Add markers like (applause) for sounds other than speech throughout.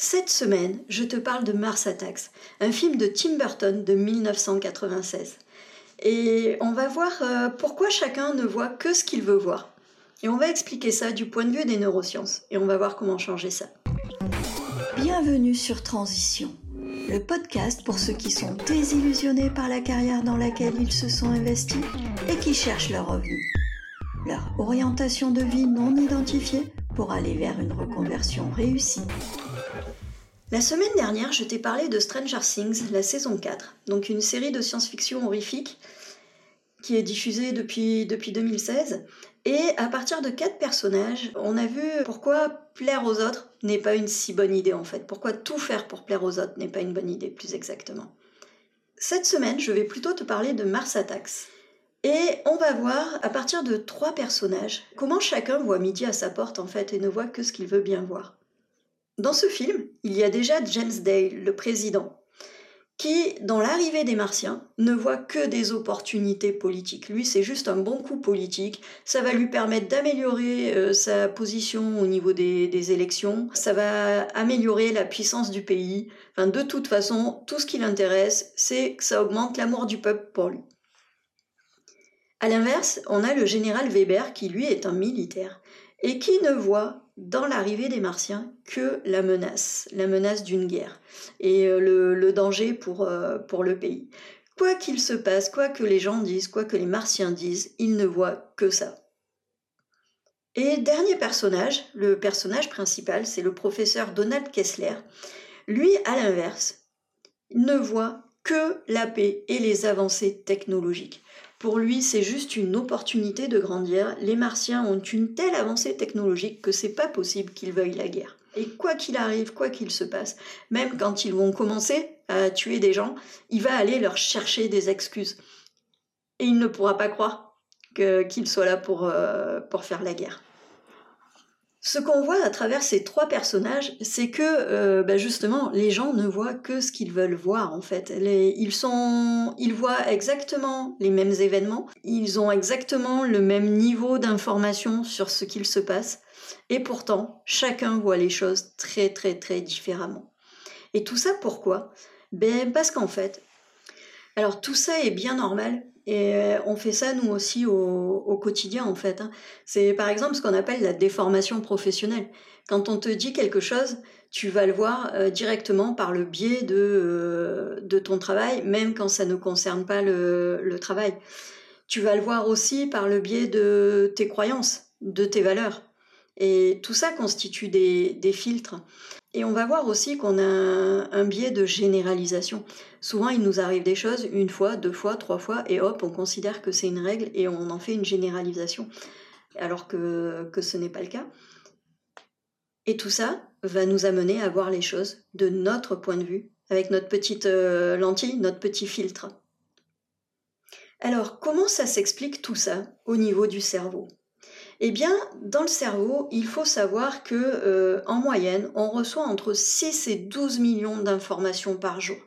Cette semaine, je te parle de Mars Attacks, un film de Tim Burton de 1996. Et on va voir euh, pourquoi chacun ne voit que ce qu'il veut voir. Et on va expliquer ça du point de vue des neurosciences. Et on va voir comment changer ça. Bienvenue sur Transition, le podcast pour ceux qui sont désillusionnés par la carrière dans laquelle ils se sont investis et qui cherchent leur revenu. Leur orientation de vie non identifiée pour aller vers une reconversion réussie. La semaine dernière, je t'ai parlé de Stranger Things, la saison 4, donc une série de science-fiction horrifique qui est diffusée depuis, depuis 2016. Et à partir de quatre personnages, on a vu pourquoi plaire aux autres n'est pas une si bonne idée en fait. Pourquoi tout faire pour plaire aux autres n'est pas une bonne idée, plus exactement. Cette semaine, je vais plutôt te parler de Mars Attacks. Et on va voir, à partir de trois personnages, comment chacun voit midi à sa porte en fait et ne voit que ce qu'il veut bien voir. Dans ce film, il y a déjà James Dale, le président, qui, dans l'arrivée des Martiens, ne voit que des opportunités politiques. Lui, c'est juste un bon coup politique. Ça va lui permettre d'améliorer euh, sa position au niveau des, élections. Ça va améliorer la puissance du pays. Enfin, de toute façon, tout ce qui l'intéresse, c'est que ça augmente l'amour du peuple pour lui. À l'inverse, on a le général Weber qui, lui, est un militaire et qui ne voit dans l'arrivée des Martiens que la menace, la menace d'une guerre et euh, le, danger pour, euh, pour le pays. Quoi qu'il se passe, quoi que les gens disent, quoi que les Martiens disent, il ne voit que ça. Et dernier personnage, le personnage principal, c'est le professeur Donald Kessler. Lui, à l'inverse, ne voit que la paix et les avancées technologiques. Pour lui, c'est juste une opportunité de grandir. Les Martiens ont une telle avancée technologique que c'est pas possible qu'ils veuillent la guerre. Et quoi qu'il arrive, quoi qu'il se passe, même quand ils vont commencer à tuer des gens, il va aller leur chercher des excuses. Et il ne pourra pas croire qu'il soit là pour, euh, pour faire la guerre. Ce qu'on voit à travers ces trois personnages, c'est que euh, bah, justement les gens ne voient que ce qu'ils veulent voir en fait. ils ils voient exactement les mêmes événements, ils ont exactement le même niveau d'information sur ce qu'il se passe, et pourtant chacun voit les choses très très très différemment. Et tout ça pourquoi? Ben parce qu'en fait, alors tout ça est bien normal et euh, on fait ça nous aussi au, quotidien en fait. Hein. C'est par exemple ce qu'on appelle la déformation professionnelle. Quand on te dit quelque chose, tu vas le voir euh, directement par le biais de, euh, de ton travail, même quand ça ne concerne pas le, travail. Tu vas le voir aussi par le biais de tes croyances, de tes valeurs. Et tout ça constitue des filtres. Et on va voir aussi qu'on a un, biais de généralisation. Souvent, il nous arrive des choses une fois, deux fois, trois fois, et hop, on considère que c'est une règle et on en fait une généralisation, alors que, ce n'est pas le cas. Et tout ça va nous amener à voir les choses de notre point de vue, avec notre petite euh, lentille, notre petit filtre. Alors, comment ça s'explique tout ça au niveau du cerveau? Eh bien, dans le cerveau, il faut savoir que euh, en moyenne, on reçoit entre 6 et 12 millions d'informations par jour.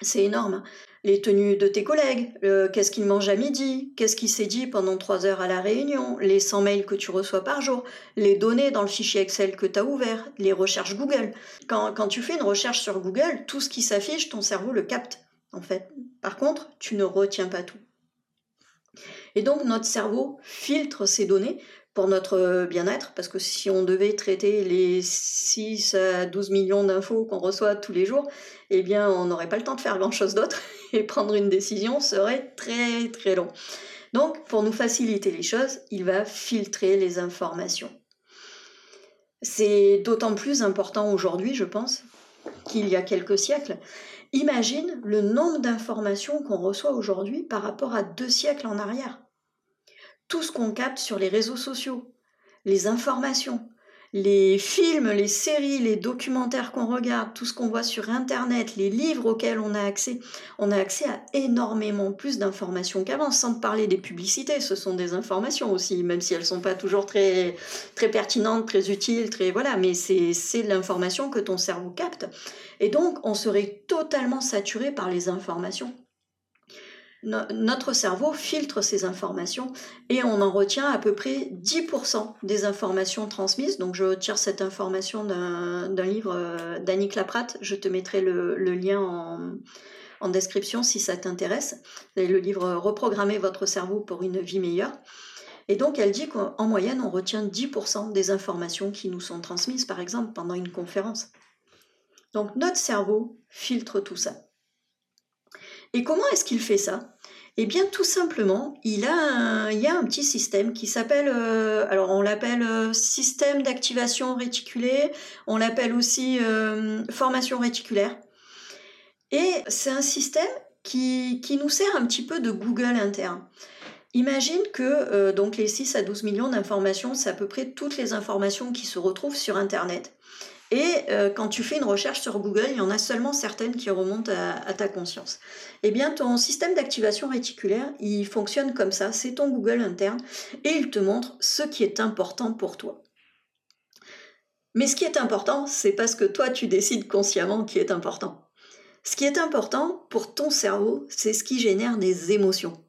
C'est énorme. Hein. les tenues de tes collègues, qu'est-ce qu'ils mangent à midi, qu'est-ce qui s'est dit pendant 3 heures à la réunion, les 100 mails que tu reçois par jour, les données dans le fichier Excel que tu as ouvert, les recherches Google. Quand tu fais une recherche sur Google, tout ce qui s'affiche, ton cerveau le capte, en fait. Par contre, tu ne retiens pas tout. Et donc notre cerveau filtre ces données pour notre bien-être, parce que si on devait traiter les 6 à 12 millions d'infos qu'on reçoit tous les jours, eh bien on n'aurait pas le temps de faire grand-chose d'autre, (laughs) et prendre une décision serait très très long. Donc pour nous faciliter les choses, il va filtrer les informations. C'est d'autant plus important aujourd'hui, je pense, qu'il y a quelques siècles. Imagine le nombre d'informations qu'on reçoit aujourd'hui par rapport à deux siècles en arrière. Tout ce qu'on capte sur les réseaux sociaux, les informations, les films, les séries, les documentaires qu'on regarde, tout ce qu'on voit sur Internet, les livres auxquels on a accès, on a accès à énormément plus d'informations qu'avant, sans parler des publicités, ce sont des informations aussi, même si elles ne sont pas toujours très, très pertinentes, très utiles, très voilà, mais c'est l'information que ton cerveau capte. Et donc, on serait totalement saturé par les informations. Notre cerveau filtre ces informations et on en retient à peu près 10% des informations transmises. Donc je retire cette information d'un livre euh, d'Annie Claprat, je te mettrai le, lien en, en, description si ça t'intéresse. Le livre Reprogrammer votre cerveau pour une vie meilleure. Et donc elle dit qu'en moyenne on retient 10% des informations qui nous sont transmises par exemple pendant une conférence. Donc notre cerveau filtre tout ça. Et comment est-ce qu'il fait ça? Eh bien, tout simplement, il, a y a un petit système qui s'appelle, euh, alors on l'appelle euh, système d'activation réticulée, on l'appelle aussi euh, formation réticulaire. Et c'est un système qui, qui, nous sert un petit peu de Google interne. Imagine que donc les 6 à 12 millions d'informations, c'est à peu près toutes les informations qui se retrouvent sur Internet. Et euh, quand tu fais une recherche sur Google, il y en a seulement certaines qui remontent à, ta conscience. Eh bien, ton système d'activation réticulaire, il fonctionne comme ça. C'est ton Google interne et il te montre ce qui est important pour toi. Mais ce qui est important, c'est parce que toi, tu décides consciemment qui est important. Ce qui est important pour ton cerveau, c'est ce qui génère des émotions.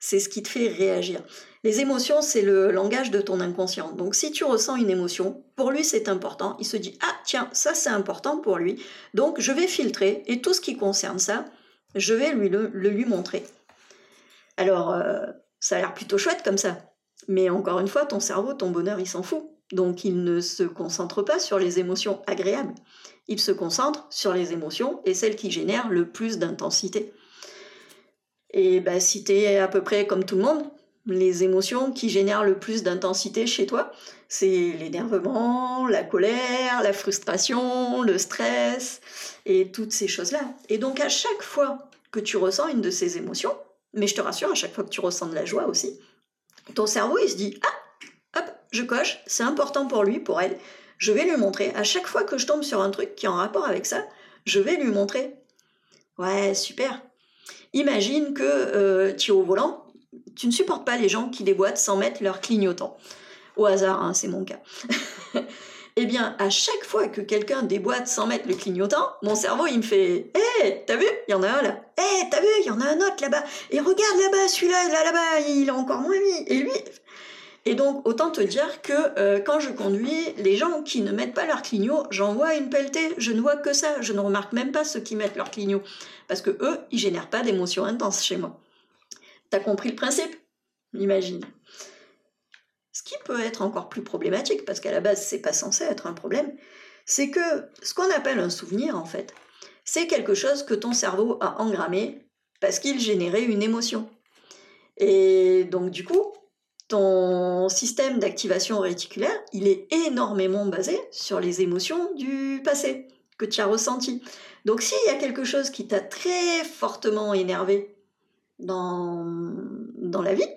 C'est ce qui te fait réagir. Les émotions, c'est le langage de ton inconscient. Donc si tu ressens une émotion, pour lui c'est important. Il se dit ah tiens ça c'est important pour lui. Donc je vais filtrer et tout ce qui concerne ça, je vais lui le, lui montrer. Alors euh, ça a l'air plutôt chouette comme ça. Mais encore une fois, ton cerveau, ton bonheur, il s'en fout. Donc il ne se concentre pas sur les émotions agréables. Il se concentre sur les émotions et celles qui génèrent le plus d'intensité. Et bah, si tu es à peu près comme tout le monde, les émotions qui génèrent le plus d'intensité chez toi, c'est l'énervement, la colère, la frustration, le stress et toutes ces choses-là. Et donc à chaque fois que tu ressens une de ces émotions, mais je te rassure, à chaque fois que tu ressens de la joie aussi, ton cerveau il se dit ah, hop, je coche, c'est important pour lui, pour elle, je vais lui montrer. À chaque fois que je tombe sur un truc qui est en rapport avec ça, je vais lui montrer. Ouais, super. Imagine que euh, tu es au volant tu ne supportes pas les gens qui déboîtent sans mettre leur clignotant. Au hasard, hein, c'est mon cas. (laughs) eh bien, à chaque fois que quelqu'un déboîte sans mettre le clignotant, mon cerveau, il me fait Hé, t'as vu Il y en a un là. Hé, t'as vu Il y en a un autre là-bas. Et regarde là-bas, celui-là, là, là-bas, il a encore moins mis. Et lui. Et donc, autant te dire que euh, quand je conduis, les gens qui ne mettent pas leur clignot, j'en vois une pelletée. Je ne vois que ça. Je ne remarque même pas ceux qui mettent leur clignot. Parce que eux, ils génèrent pas d'émotions intenses chez moi. T'as compris le principe? Imagine. Ce qui peut être encore plus problématique, parce qu'à la base, c'est pas censé être un problème, c'est que ce qu'on appelle un souvenir, en fait, c'est quelque chose que ton cerveau a engrammé parce qu'il générait une émotion. Et donc, du coup, ton système d'activation réticulaire, il est énormément basé sur les émotions du passé que tu as ressenti. Donc, s'il y a quelque chose qui t'a très fortement énervé dans, la vie,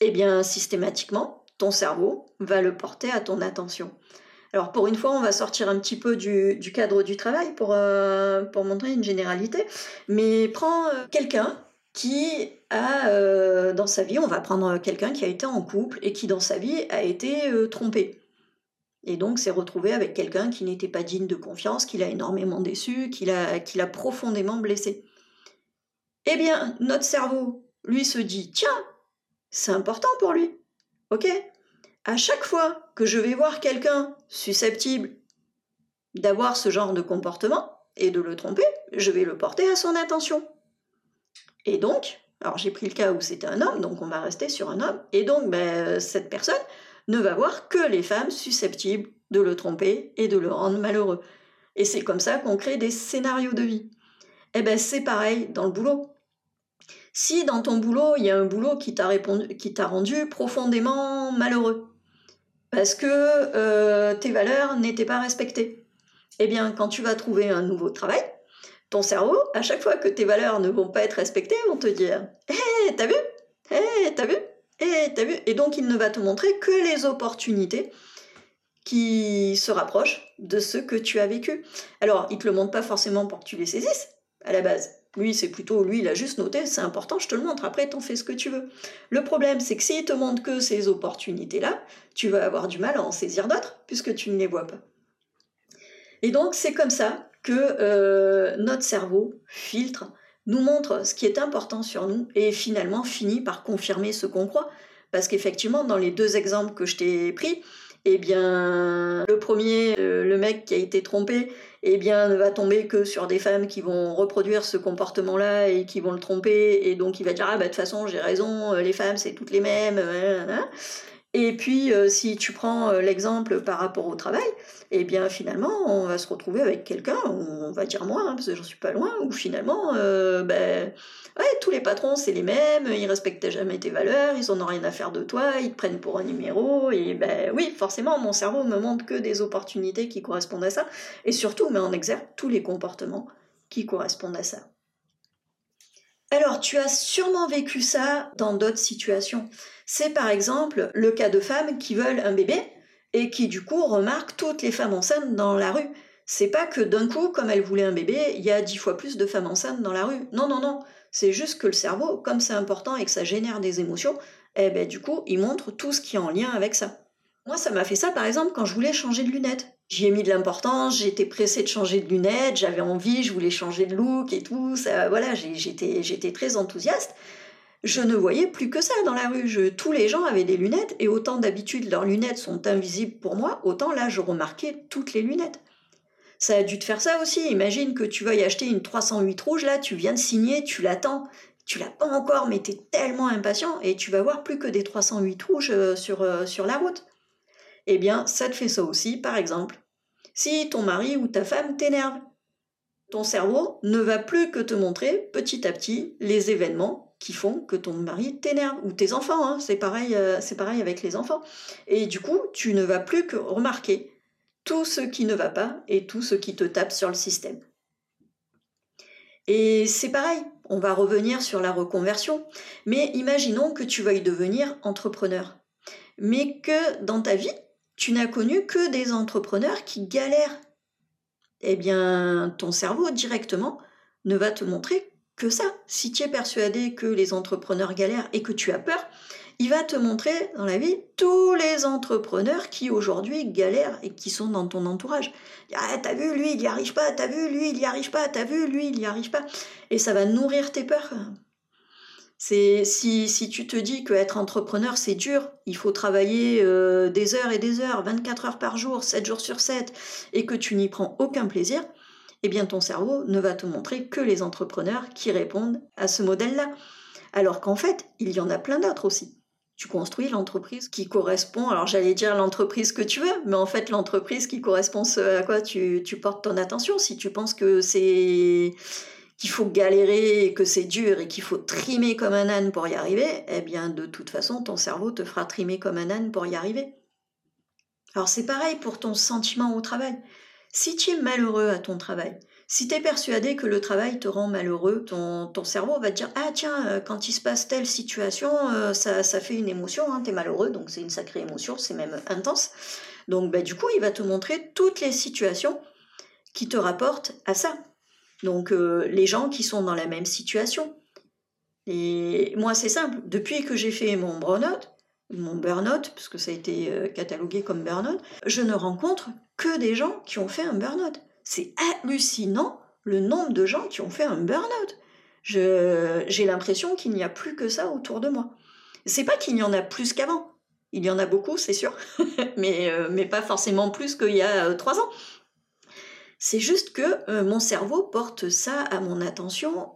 eh bien systématiquement, ton cerveau va le porter à ton attention. Alors pour une fois, on va sortir un petit peu du, cadre du travail pour, euh, pour montrer une généralité, mais prends euh, quelqu'un qui a euh, dans sa vie, on va prendre quelqu'un qui a été en couple et qui dans sa vie a été trompé. Et donc s'est retrouvé avec quelqu'un qui n'était pas digne de confiance, qui l'a énormément déçu, qui l'a profondément blessé. Eh bien, notre cerveau, lui, se dit, tiens, c'est important pour lui. Ok À chaque fois que je vais voir quelqu'un susceptible d'avoir ce genre de comportement et de le tromper, je vais le porter à son attention. Et donc, alors j'ai pris le cas où c'était un homme, donc on va rester sur un homme, et donc ben, cette personne ne va voir que les femmes susceptibles de le tromper et de le rendre malheureux. Et c'est comme ça qu'on crée des scénarios de vie. Eh ben c'est pareil dans le boulot. Si dans ton boulot, il y a un boulot qui t'a rendu profondément malheureux, parce que euh, tes valeurs n'étaient pas respectées, eh bien, quand tu vas trouver un nouveau travail, ton cerveau, à chaque fois que tes valeurs ne vont pas être respectées, vont te dire Hé, t'as vu? Hé, t'as vu? Hé, t'as vu? Et donc, il ne va te montrer que les opportunités qui se rapprochent de ce que tu as vécu. Alors, il te le montre pas forcément pour que tu les saisisses, à la base. Lui, c'est plutôt, lui, il a juste noté, c'est important, je te le montre, après, t'en fais ce que tu veux. Le problème, c'est que s'il te montre que ces opportunités-là, tu vas avoir du mal à en saisir d'autres, puisque tu ne les vois pas. Et donc, c'est comme ça que euh, notre cerveau filtre nous montre ce qui est important sur nous et finalement finit par confirmer ce qu'on croit. Parce qu'effectivement, dans les deux exemples que je t'ai pris, eh bien, le premier, euh, le mec qui a été trompé, eh bien, ne va tomber que sur des femmes qui vont reproduire ce comportement-là et qui vont le tromper, et donc il va dire ah bah de toute façon j'ai raison, euh, les femmes c'est toutes les mêmes. Hein, hein, hein. Et puis, euh, si tu prends l'exemple par rapport au travail, eh bien, finalement, on va se retrouver avec quelqu'un, on va dire moi, parce que j'en suis pas loin, où finalement, ben, Ouais, tous les patrons, c'est les mêmes, ils respectent jamais tes valeurs, ils en ont rien à faire de toi, ils te prennent pour un numéro, et ben oui, forcément, mon cerveau me montre que des opportunités qui correspondent à ça, et surtout met en exergue tous les comportements qui correspondent à ça. Alors, tu as sûrement vécu ça dans d'autres situations. C'est par exemple le cas de femmes qui veulent un bébé et qui du coup remarquent toutes les femmes enceintes dans la rue. C'est pas que d'un coup, comme elles voulaient un bébé, il y a dix fois plus de femmes enceintes dans la rue. Non, non, non. C'est juste que le cerveau, comme c'est important et que ça génère des émotions, eh ben, du coup, il montre tout ce qui est en lien avec ça. Moi, ça m'a fait ça, par exemple, quand je voulais changer de lunettes. J'y ai mis de l'importance, j'étais pressée de changer de lunettes, j'avais envie, je voulais changer de look et tout. Ça, voilà, j'étais, très enthousiaste. Je ne voyais plus que ça dans la rue. tous les gens avaient des lunettes et autant d'habitude leurs lunettes sont invisibles pour moi, autant là je remarquais toutes les lunettes. Ça a dû te faire ça aussi. Imagine que tu veuilles acheter une 308 rouge, là, tu viens de signer, tu l'attends. Tu l'as pas encore, mais tu es tellement impatient et tu vas voir plus que des 308 rouges euh, sur, euh, sur la route. Eh bien, ça te fait ça aussi, par exemple. Si ton mari ou ta femme t'énerve, ton cerveau ne va plus que te montrer petit à petit les événements qui font que ton mari t'énerve ou tes enfants. Hein. c'est pareil, euh, c'est pareil avec les enfants. Et du coup, tu ne vas plus que remarquer tout ce qui ne va pas et tout ce qui te tape sur le système. Et c'est pareil, on va revenir sur la reconversion, mais imaginons que tu veuilles devenir entrepreneur, mais que dans ta vie, tu n'as connu que des entrepreneurs qui galèrent. Eh bien, ton cerveau directement ne va te montrer que ça. Si tu es persuadé que les entrepreneurs galèrent et que tu as peur, il va te montrer dans la vie tous les entrepreneurs qui aujourd'hui galèrent et qui sont dans ton entourage. Ah, t'as vu, lui, il n'y arrive pas, t'as vu, lui, il n'y arrive pas, t'as vu, lui, il n'y arrive pas. Et ça va nourrir tes peurs. Si tu te dis que être entrepreneur c'est dur, il faut travailler euh, des heures et des heures, 24 heures par jour, 7 jours sur 7, et que tu n'y prends aucun plaisir, eh bien ton cerveau ne va te montrer que les entrepreneurs qui répondent à ce modèle-là. Alors qu'en fait, il y en a plein d'autres aussi tu construis l'entreprise qui correspond, alors j'allais dire l'entreprise que tu veux, mais en fait l'entreprise qui correspond à quoi tu, portes ton attention. Si tu penses que c'est qu'il faut galérer, que c'est dur et qu'il faut trimer comme un âne pour y arriver, eh bien de toute façon ton cerveau te fera trimer comme un âne pour y arriver. Alors c'est pareil pour ton sentiment au travail. Si tu es malheureux à ton travail, si tu es persuadé que le travail te rend malheureux, ton, cerveau va te dire Ah, tiens, euh, quand il se passe telle situation, euh, ça, fait une émotion, hein, tu es malheureux, donc c'est une sacrée émotion, c'est même intense. Donc, bah, du coup, il va te montrer toutes les situations qui te rapportent à ça. Donc, euh, les gens qui sont dans la même situation. Et moi, c'est simple. Depuis que j'ai fait mon burn-out, mon burn-out, parce que ça a été catalogué comme burn-out, je ne rencontre que des gens qui ont fait un burn-out. C'est hallucinant le nombre de gens qui ont fait un burn-out. J'ai l'impression qu'il n'y a plus que ça autour de moi. C'est pas qu'il y en a plus qu'avant. Il y en a beaucoup, c'est sûr, (laughs) mais, euh, mais pas forcément plus qu'il y a euh, trois ans. C'est juste que euh, mon cerveau porte ça à mon attention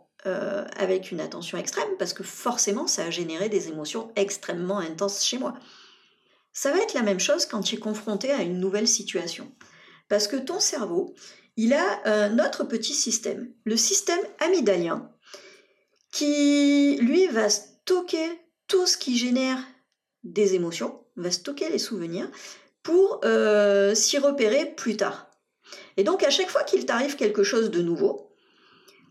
avec une attention extrême, parce que forcément, ça a généré des émotions extrêmement intenses chez moi. Ça va être la même chose quand tu es confronté à une nouvelle situation. Parce que ton cerveau, il a un autre petit système, le système amygdalien, qui, lui, va stocker tout ce qui génère des émotions, va stocker les souvenirs pour euh, s'y repérer plus tard. Et donc, à chaque fois qu'il t'arrive quelque chose de nouveau,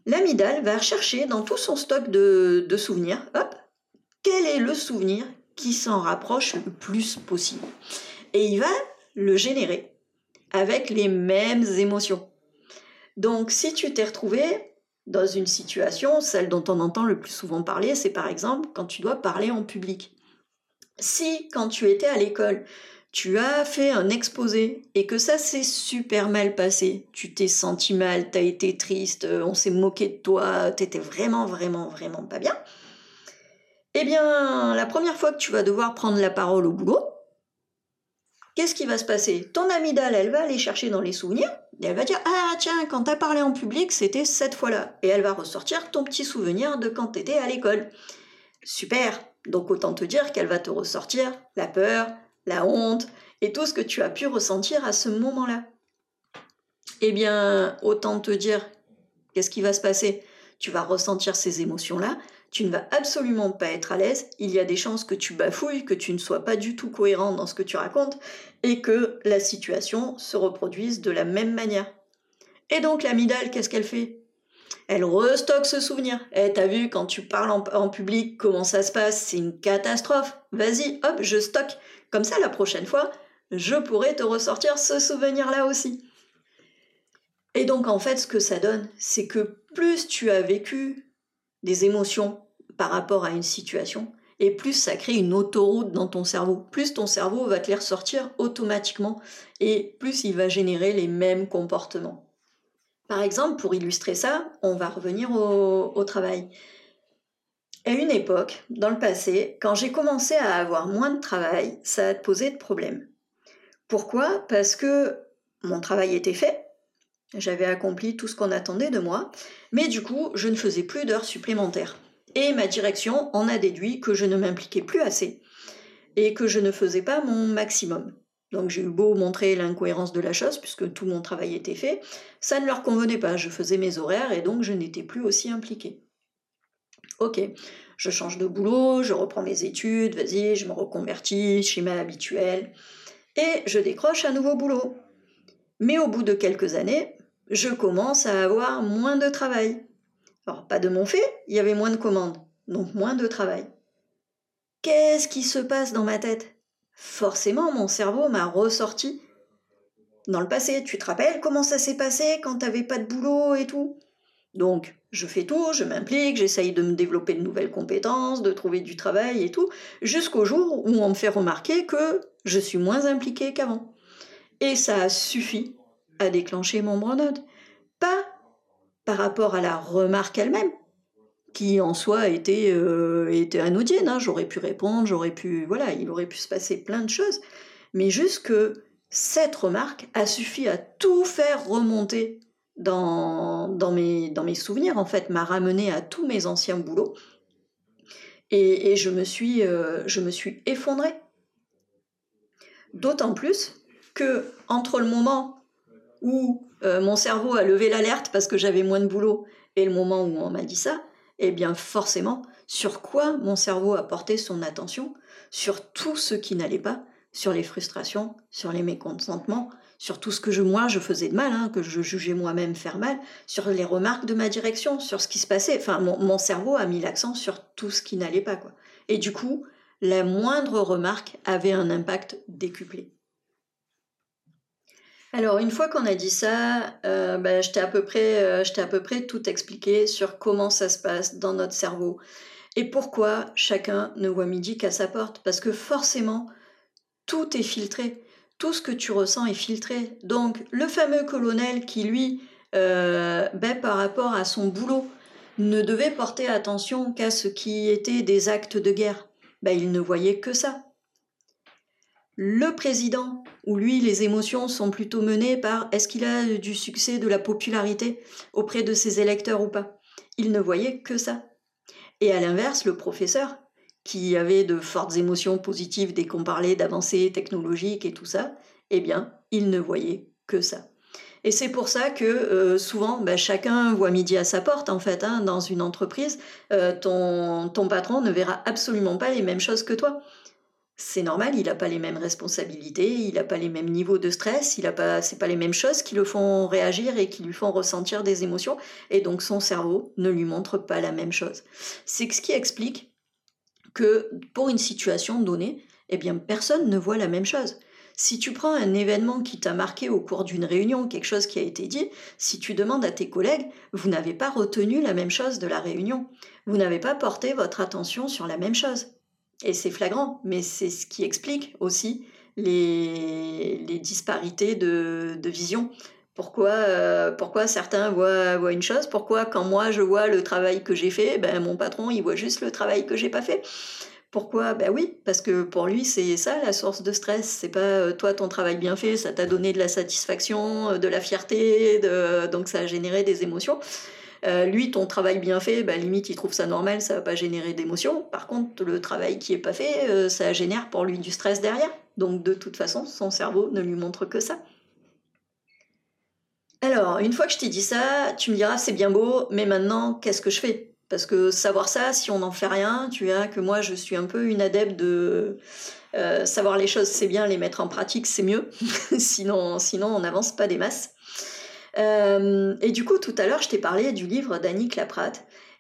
l'amygdale va rechercher dans tout son stock de, de souvenirs, hop, quel est le souvenir qui s'en rapproche le plus possible. Et il va le générer avec les mêmes émotions. Donc si tu t'es retrouvé dans une situation, celle dont on entend le plus souvent parler, c'est par exemple quand tu dois parler en public. Si quand tu étais à l'école, tu as fait un exposé et que ça s'est super mal passé, tu t'es senti mal, t'as été triste, euh, on s'est moqué de toi, t'étais vraiment, vraiment, vraiment pas bien, eh bien, la première fois que tu vas devoir prendre la parole au boulot, qu'est-ce qui va se passer? Ton amygdale, elle va aller chercher dans les souvenirs et elle va dire Ah, tiens, quand t'as parlé en public, c'était cette fois-là. Et elle va ressortir ton petit souvenir de quand t'étais à l'école. Super Donc, autant te dire qu'elle va te ressortir la peur, la honte et tout ce que tu as pu ressentir à ce moment-là. Eh bien, autant te dire qu'est-ce qui va se passer? Tu vas ressentir ces émotions-là, tu ne vas absolument pas être à l'aise, il y a des chances que tu bafouilles, que tu ne sois pas du tout cohérent dans ce que tu racontes, et que la situation se reproduise de la même manière. Et donc l'amidale, qu'est-ce qu'elle fait? Elle restocke ce souvenir. Eh, t'as vu, quand tu parles en, en public, comment ça se passe? C'est une catastrophe. Vas-y, hop, je stocke. Comme ça, la prochaine fois, je pourrai te ressortir ce souvenir-là aussi. Et donc, en fait, ce que ça donne, c'est que plus tu as vécu des émotions par rapport à une situation, et plus ça crée une autoroute dans ton cerveau. Plus ton cerveau va te les ressortir automatiquement, et plus il va générer les mêmes comportements. Par exemple, pour illustrer ça, on va revenir au, travail. À une époque, dans le passé, quand j'ai commencé à avoir moins de travail, ça a posé de problèmes. Pourquoi? Parce que mon travail était fait, j'avais accompli tout ce qu'on attendait de moi, mais du coup, je ne faisais plus d'heures supplémentaires. Et ma direction en a déduit que je ne m'impliquais plus assez et que je ne faisais pas mon maximum. Donc j'ai eu beau montrer l'incohérence de la chose, puisque tout mon travail était fait, ça ne leur convenait pas, je faisais mes horaires et donc je n'étais plus aussi impliquée. Ok, je change de boulot, je reprends mes études, vas-y, je me reconvertis, schéma habituel, et je décroche un nouveau boulot. Mais au bout de quelques années, je commence à avoir moins de travail. Alors, pas de mon fait, il y avait moins de commandes, donc moins de travail. Qu'est-ce qui se passe dans ma tête? Forcément, mon cerveau m'a ressorti dans le passé. Tu te rappelles comment ça s'est passé quand t'avais pas de boulot et tout? Donc, je fais tout, je m'implique, j'essaye de me développer de nouvelles compétences, de trouver du travail et tout, jusqu'au jour où on me fait remarquer que je suis moins impliquée qu'avant. Et ça a suffi à déclencher mon burn Pas par rapport à la remarque elle-même, qui en soi était, euh, était anodine, hein. j'aurais pu répondre, j'aurais pu, voilà, il aurait pu se passer plein de choses, mais juste que cette remarque a suffi à tout faire remonter dans, mes, souvenirs, en fait, m'a ramené à tous mes anciens boulots. Et, et je, me suis, euh, je me suis effondrée. D'autant plus que entre le moment où euh, mon cerveau a levé l'alerte parce que j'avais moins de boulot et le moment où on m'a dit ça, eh bien forcément, sur quoi mon cerveau a porté son attention? Sur tout ce qui n'allait pas, sur les frustrations, sur les mécontentements, sur tout ce que je, moi je faisais de mal, hein, que je jugeais moi-même faire mal, sur les remarques de ma direction, sur ce qui se passait. Enfin, mon, cerveau a mis l'accent sur tout ce qui n'allait pas. Et du coup, la moindre remarque avait un impact décuplé. Alors, une fois qu'on a dit ça, euh, bah, je t'ai euh, à peu près tout expliqué sur comment ça se passe dans notre cerveau et pourquoi chacun ne voit midi qu'à sa porte. Parce que forcément, tout est filtré. Tout ce que tu ressens est filtré. Donc, le fameux colonel qui, lui, euh, ben, par rapport à son boulot, ne devait porter attention qu'à ce qui était des actes de guerre, ben, il ne voyait que ça. Le président, où lui, les émotions sont plutôt menées par est-ce qu'il a du succès, de la popularité auprès de ses électeurs ou pas? Il ne voyait que ça. Et à l'inverse, le professeur, qui avait de fortes émotions positives dès qu'on parlait d'avancées technologiques et tout ça, eh bien, il ne voyait que ça. Et c'est pour ça que euh, souvent, bah, chacun voit midi à sa porte, en fait, hein, dans une entreprise. Euh, ton, ton patron ne verra absolument pas les mêmes choses que toi. C'est normal, il n'a pas les mêmes responsabilités, il n'a pas les mêmes niveaux de stress, il a pas, c'est pas les mêmes choses qui le font réagir et qui lui font ressentir des émotions, et donc son cerveau ne lui montre pas la même chose. C'est ce qui explique que pour une situation donnée, eh personne ne voit la même chose. Si tu prends un événement qui t'a marqué au cours d'une réunion, quelque chose qui a été dit, si tu demandes à tes collègues, vous n'avez pas retenu la même chose de la réunion. Vous n'avez pas porté votre attention sur la même chose. Et c'est flagrant, mais c'est ce qui explique aussi les, disparités de vision. Pourquoi, euh, pourquoi certains voient, une chose? Pourquoi quand moi je vois le travail que j'ai fait, ben, mon patron il voit juste le travail que j'ai pas fait? Pourquoi? Ben oui, parce que pour lui, c'est ça la source de stress. C'est pas euh, toi, ton travail bien fait, ça t'a donné de la satisfaction, euh, de la fierté, de... donc ça a généré des émotions. Lui, ton travail bien fait, ben, limite, il trouve ça normal, ça va pas générer d'émotions. Par contre, le travail qui est pas fait, ça génère pour lui du stress derrière. Donc de toute façon, son cerveau ne lui montre que ça. Alors, une fois que je t'ai dit ça, tu me diras, c'est bien beau, mais maintenant, qu'est-ce que je fais? Parce que savoir ça, si on n'en fait rien, tu vois que moi je suis un peu une adepte de euh, savoir les choses, c'est bien, les mettre en pratique, c'est mieux. (laughs) sinon, sinon, on n'avance pas des masses. Euh, et du coup, tout à l'heure, je t'ai parlé du livre d'Annie Claprat.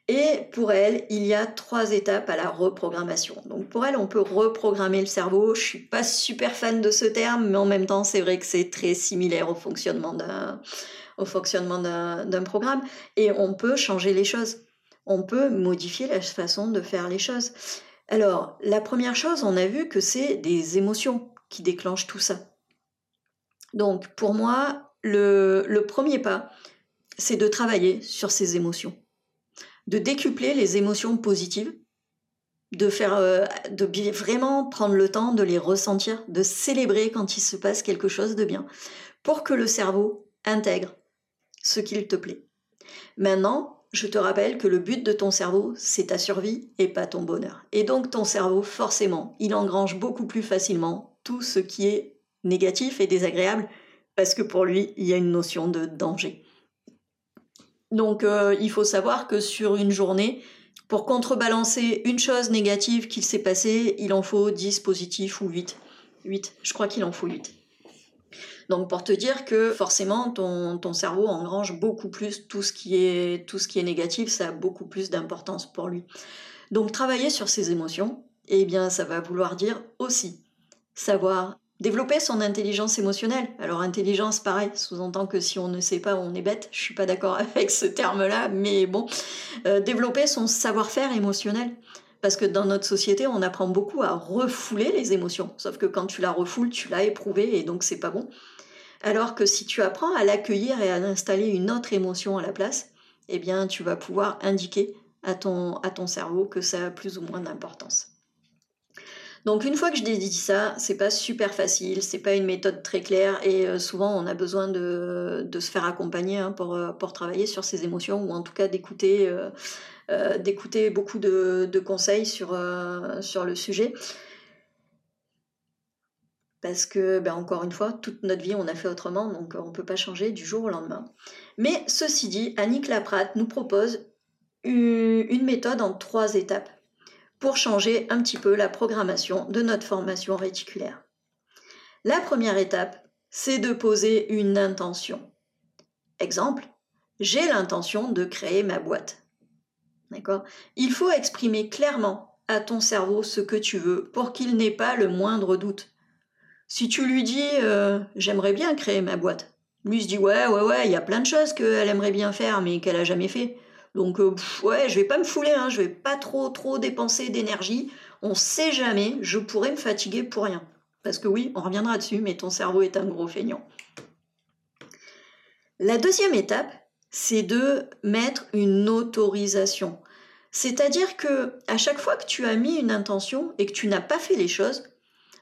Et pour elle, il y a trois étapes à la reprogrammation. Donc pour elle, on peut reprogrammer le cerveau. Je suis pas super fan de ce terme, mais en même temps, c'est vrai que c'est très similaire au fonctionnement d'un au fonctionnement d'un programme. Et on peut changer les choses on peut modifier la façon de faire les choses. Alors, la première chose, on a vu que c'est des émotions qui déclenchent tout ça. Donc, pour moi, le, premier pas, c'est de travailler sur ces émotions, de décupler les émotions positives, de faire, euh, de vraiment prendre le temps de les ressentir, de célébrer quand il se passe quelque chose de bien, pour que le cerveau intègre ce qu'il te plaît. Maintenant, je te rappelle que le but de ton cerveau, c'est ta survie et pas ton bonheur. Et donc ton cerveau, forcément, il engrange beaucoup plus facilement tout ce qui est négatif et désagréable, parce que pour lui, il y a une notion de danger. Donc euh, il faut savoir que sur une journée, pour contrebalancer une chose négative qu'il s'est passée, il en faut 10 positifs ou 8. 8, je crois qu'il en faut 8. Donc pour te dire que forcément ton, cerveau engrange beaucoup plus tout ce qui est tout ce qui est négatif, ça a beaucoup plus d'importance pour lui. Donc travailler sur ses émotions, eh bien ça va vouloir dire aussi savoir développer son intelligence émotionnelle. Alors intelligence, pareil, sous-entend que si on ne sait pas, on est bête. Je suis pas d'accord (laughs) avec ce terme-là, mais bon, euh, développer son savoir-faire émotionnel. Parce que dans notre société, on apprend beaucoup à refouler les émotions. Sauf que quand tu la refoules, tu l'as éprouvée et donc c'est pas bon. Alors que si tu apprends à l'accueillir et à installer une autre émotion à la place, eh bien, tu vas pouvoir indiquer à ton, à ton cerveau que ça a plus ou moins d'importance. Donc une fois que je dit ça, c'est pas super facile, c'est pas une méthode très claire et euh, souvent on a besoin de, se faire accompagner hein, pour, euh, pour travailler sur ses émotions ou en tout cas d'écouter euh, beaucoup de, conseils sur, sur le sujet parce que, ben encore une fois, toute notre vie, on a fait autrement, donc on ne peut pas changer du jour au lendemain. Mais ceci dit, Annick Laprate nous propose une méthode en trois étapes pour changer un petit peu la programmation de notre formation réticulaire. La première étape, c'est de poser une intention. Exemple, j'ai l'intention de créer ma boîte. Il faut exprimer clairement à ton cerveau ce que tu veux pour qu'il n'ait pas le moindre doute. Si tu lui dis euh, j'aimerais bien créer ma boîte, lui se dit ouais ouais ouais il y a plein de choses qu'elle aimerait bien faire mais qu'elle a jamais fait. Donc euh, ouais je vais pas me fouler hein, je vais pas trop trop dépenser d'énergie. On sait jamais, je pourrais me fatiguer pour rien. Parce que oui, on reviendra dessus, mais ton cerveau est un gros feignant. La deuxième étape, c'est de mettre une autorisation. C'est-à-dire que à chaque fois que tu as mis une intention et que tu n'as pas fait les choses,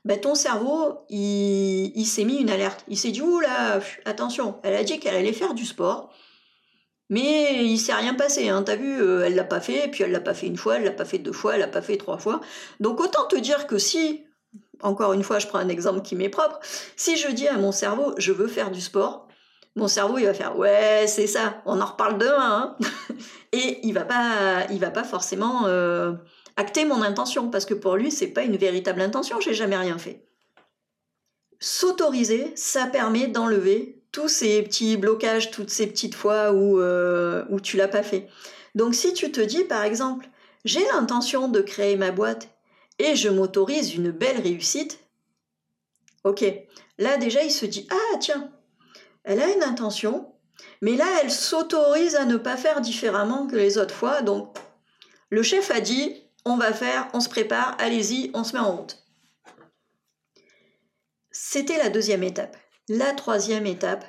ben, ton cerveau, il, s'est mis une alerte. Il s'est dit, là, attention, elle a dit qu'elle allait faire du sport, mais il s'est rien passé. Hein. T'as vu, euh, elle l'a pas fait, puis elle l'a pas fait une fois, elle l'a pas fait deux fois, elle l'a pas fait trois fois. Donc autant te dire que si, encore une fois, je prends un exemple qui m'est propre, si je dis à mon cerveau, je veux faire du sport, mon cerveau il va faire ouais c'est ça, on en reparle demain, hein. (laughs) et il va pas, il va pas forcément euh, acter mon intention, parce que pour lui, c'est pas une véritable intention, j'ai jamais rien fait. S'autoriser, ça permet d'enlever tous ces petits blocages, toutes ces petites fois où, euh, où tu l'as pas fait. Donc si tu te dis par exemple, j'ai l'intention de créer ma boîte et je m'autorise une belle réussite, ok, là déjà il se dit, ah tiens, elle a une intention, mais là elle s'autorise à ne pas faire différemment que les autres fois, donc le chef a dit, on va faire, on se prépare, allez-y, on se met en route. C'était la deuxième étape. La troisième étape,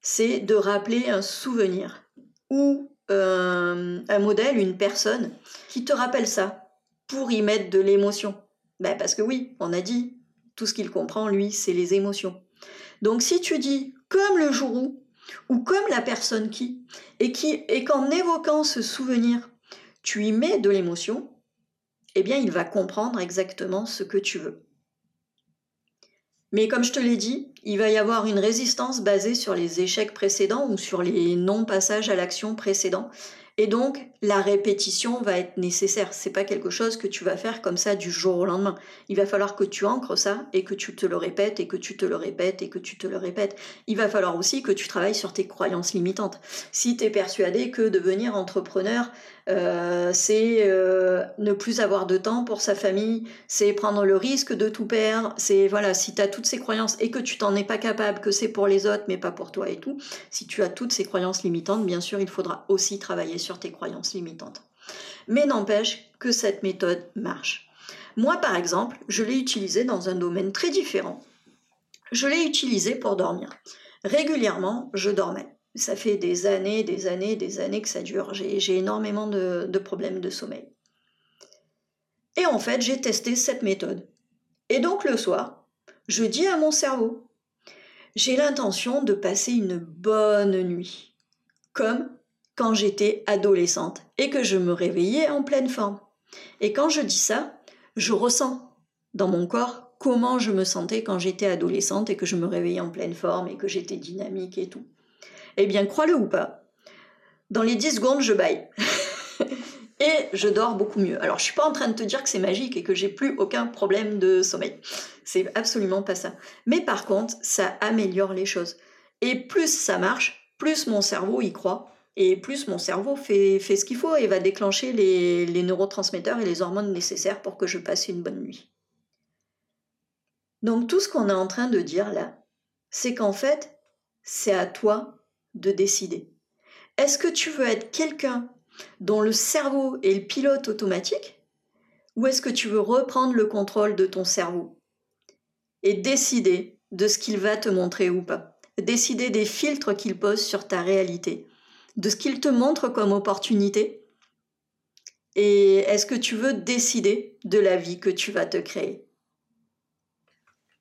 c'est de rappeler un souvenir ou euh, un modèle, une personne qui te rappelle ça pour y mettre de l'émotion. Ben parce que oui, on a dit, tout ce qu'il comprend, lui, c'est les émotions. Donc si tu dis comme le jour où, ou comme la personne qui, et qui, et qu'en évoquant ce souvenir, tu y mets de l'émotion, eh bien il va comprendre exactement ce que tu veux. Mais comme je te l'ai dit, il va y avoir une résistance basée sur les échecs précédents ou sur les non-passages à l'action précédents. Et donc, la répétition va être nécessaire. C'est pas quelque chose que tu vas faire comme ça du jour au lendemain. Il va falloir que tu ancres ça et que tu te le répètes et que tu te le répètes et que tu te le répètes. Il va falloir aussi que tu travailles sur tes croyances limitantes. Si tu es persuadé que devenir entrepreneur, euh, c'est euh, ne plus avoir de temps pour sa famille, c'est prendre le risque de tout perdre, c'est voilà, si tu as toutes ces croyances et que tu t'en es pas capable, que c'est pour les autres mais pas pour toi et tout, si tu as toutes ces croyances limitantes, bien sûr, il faudra aussi travailler sur tes croyances limitantes. Mais n'empêche que cette méthode marche. Moi, par exemple, je l'ai utilisée dans un domaine très différent. Je l'ai utilisée pour dormir. Régulièrement, je dormais. Ça fait des années, des années, des années que ça dure. J'ai énormément de, de problèmes de sommeil. Et en fait, j'ai testé cette méthode. Et donc le soir, je dis à mon cerveau, j'ai l'intention de passer une bonne nuit, comme quand j'étais adolescente et que je me réveillais en pleine forme. Et quand je dis ça, je ressens dans mon corps comment je me sentais quand j'étais adolescente et que je me réveillais en pleine forme et que j'étais dynamique et tout. Eh bien, crois-le ou pas, dans les 10 secondes, je baille. (laughs) et je dors beaucoup mieux. Alors, je suis pas en train de te dire que c'est magique et que j'ai plus aucun problème de sommeil. C'est absolument pas ça. Mais par contre, ça améliore les choses. Et plus ça marche, plus mon cerveau y croit. Et plus mon cerveau fait, ce qu'il faut et va déclencher les neurotransmetteurs et les hormones nécessaires pour que je passe une bonne nuit. Donc tout ce qu'on est en train de dire là, c'est qu'en fait, c'est à toi de décider. Est-ce que tu veux être quelqu'un dont le cerveau est le pilote automatique ou est-ce que tu veux reprendre le contrôle de ton cerveau et décider de ce qu'il va te montrer ou pas? Décider des filtres qu'il pose sur ta réalité, de ce qu'il te montre comme opportunité et est-ce que tu veux décider de la vie que tu vas te créer?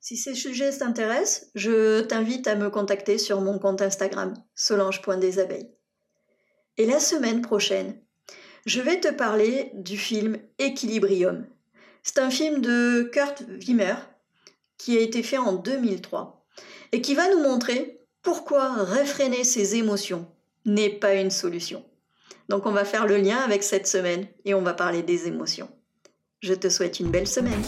Si ces sujets t'intéressent, je t'invite à me contacter sur mon compte Instagram, solange.desabeilles. Et la semaine prochaine, je vais te parler du film Equilibrium. C'est un film de Kurt Wimmer qui a été fait en 2003 et qui va nous montrer pourquoi réfréner ses émotions n'est pas une solution. Donc on va faire le lien avec cette semaine et on va parler des émotions. Je te souhaite une belle semaine.